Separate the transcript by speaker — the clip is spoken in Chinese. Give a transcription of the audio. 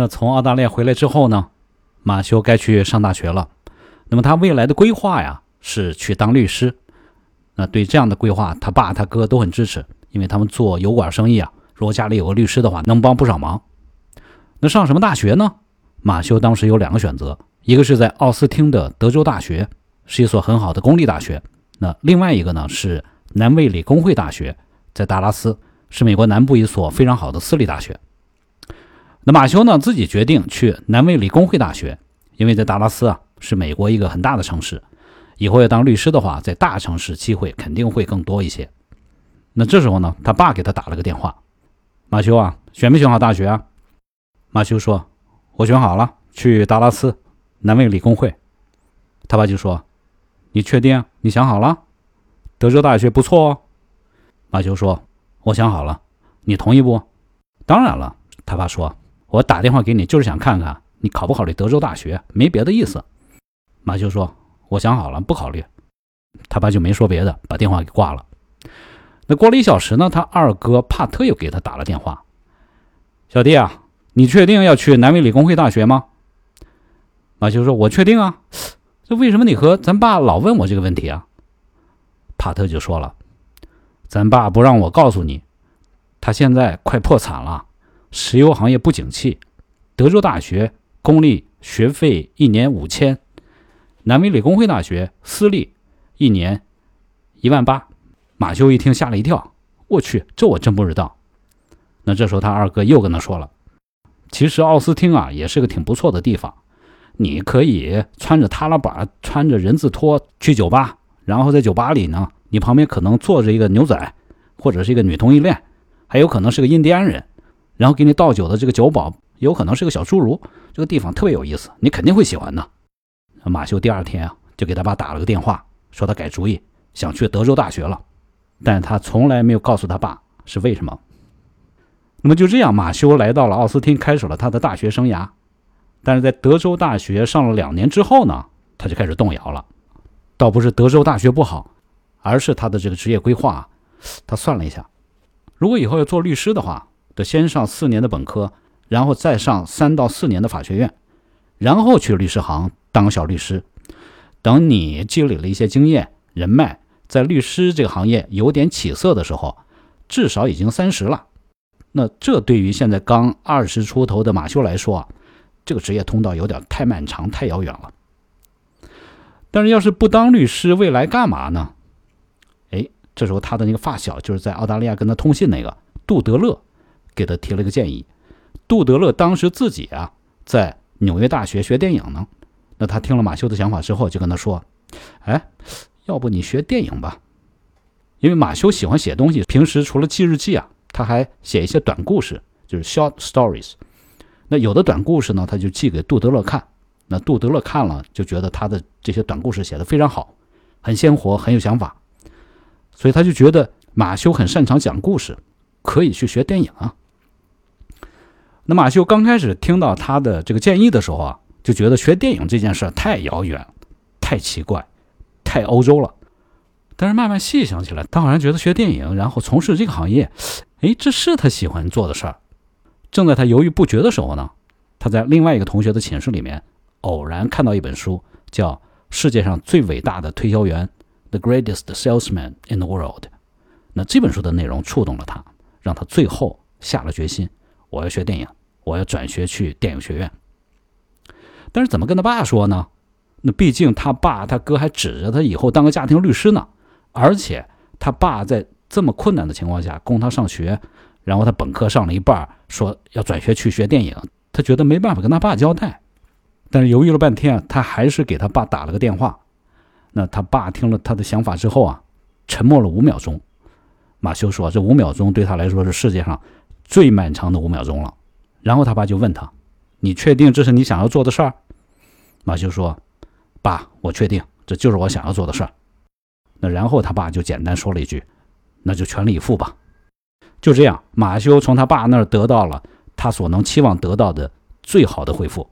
Speaker 1: 那从澳大利亚回来之后呢，马修该去上大学了。那么他未来的规划呀，是去当律师。那对这样的规划，他爸他哥都很支持，因为他们做油管生意啊，如果家里有个律师的话，能帮不少忙。那上什么大学呢？马修当时有两个选择，一个是在奥斯汀的德州大学，是一所很好的公立大学。那另外一个呢是南卫理工会大学，在达拉斯，是美国南部一所非常好的私立大学。那马修呢自己决定去南卫理工会大学，因为在达拉斯啊是美国一个很大的城市，以后要当律师的话，在大城市机会肯定会更多一些。那这时候呢，他爸给他打了个电话：“马修啊，选没选好大学啊？”马修说：“我选好了，去达拉斯南卫理工会。”他爸就说：“你确定？你想好了？德州大学不错哦。”马修说：“我想好了，你同意不？”“当然了。”他爸说。我打电话给你，就是想看看你考不考虑德州大学，没别的意思。马修说：“我想好了，不考虑。”他爸就没说别的，把电话给挂了。那过了一小时呢，他二哥帕特又给他打了电话：“小弟啊，你确定要去南威理工会大学吗？”马修说：“我确定啊。”这为什么你和咱爸老问我这个问题啊？帕特就说了：“咱爸不让我告诉你，他现在快破产了。”石油行业不景气，德州大学公立学费一年五千，南威理工会大学私立一年一万八。马修一听吓了一跳，我去，这我真不知道。那这时候他二哥又跟他说了，其实奥斯汀啊也是个挺不错的地方，你可以穿着踏拉板，穿着人字拖去酒吧，然后在酒吧里呢，你旁边可能坐着一个牛仔，或者是一个女同性恋，还有可能是个印第安人。然后给你倒酒的这个酒保有可能是个小侏儒，这个地方特别有意思，你肯定会喜欢的。马修第二天啊，就给他爸打了个电话，说他改主意，想去德州大学了，但他从来没有告诉他爸是为什么。那么就这样，马修来到了奥斯汀，开始了他的大学生涯。但是在德州大学上了两年之后呢，他就开始动摇了。倒不是德州大学不好，而是他的这个职业规划。他算了一下，如果以后要做律师的话。先上四年的本科，然后再上三到四年的法学院，然后去律师行当小律师。等你积累了一些经验、人脉，在律师这个行业有点起色的时候，至少已经三十了。那这对于现在刚二十出头的马修来说，这个职业通道有点太漫长、太遥远了。但是要是不当律师，未来干嘛呢？哎，这时候他的那个发小，就是在澳大利亚跟他通信那个杜德勒。给他提了个建议，杜德勒当时自己啊在纽约大学学电影呢。那他听了马修的想法之后，就跟他说：“哎，要不你学电影吧？因为马修喜欢写东西，平时除了记日记啊，他还写一些短故事，就是 short stories。那有的短故事呢，他就寄给杜德勒看。那杜德勒看了，就觉得他的这些短故事写得非常好，很鲜活，很有想法。所以他就觉得马修很擅长讲故事，可以去学电影啊。”那马修刚开始听到他的这个建议的时候啊，就觉得学电影这件事太遥远、太奇怪、太欧洲了。但是慢慢细想起来，他好像觉得学电影，然后从事这个行业，哎，这是他喜欢做的事儿。正在他犹豫不决的时候呢，他在另外一个同学的寝室里面偶然看到一本书，叫《世界上最伟大的推销员》（The Greatest Salesman in the World）。那这本书的内容触动了他，让他最后下了决心：我要学电影。我要转学去电影学院，但是怎么跟他爸说呢？那毕竟他爸他哥还指着他以后当个家庭律师呢，而且他爸在这么困难的情况下供他上学，然后他本科上了一半，说要转学去学电影，他觉得没办法跟他爸交代。但是犹豫了半天，他还是给他爸打了个电话。那他爸听了他的想法之后啊，沉默了五秒钟。马修说：“这五秒钟对他来说是世界上最漫长的五秒钟了。”然后他爸就问他：“你确定这是你想要做的事儿？”马修说：“爸，我确定，这就是我想要做的事儿。”那然后他爸就简单说了一句：“那就全力以赴吧。”就这样，马修从他爸那儿得到了他所能期望得到的最好的回复。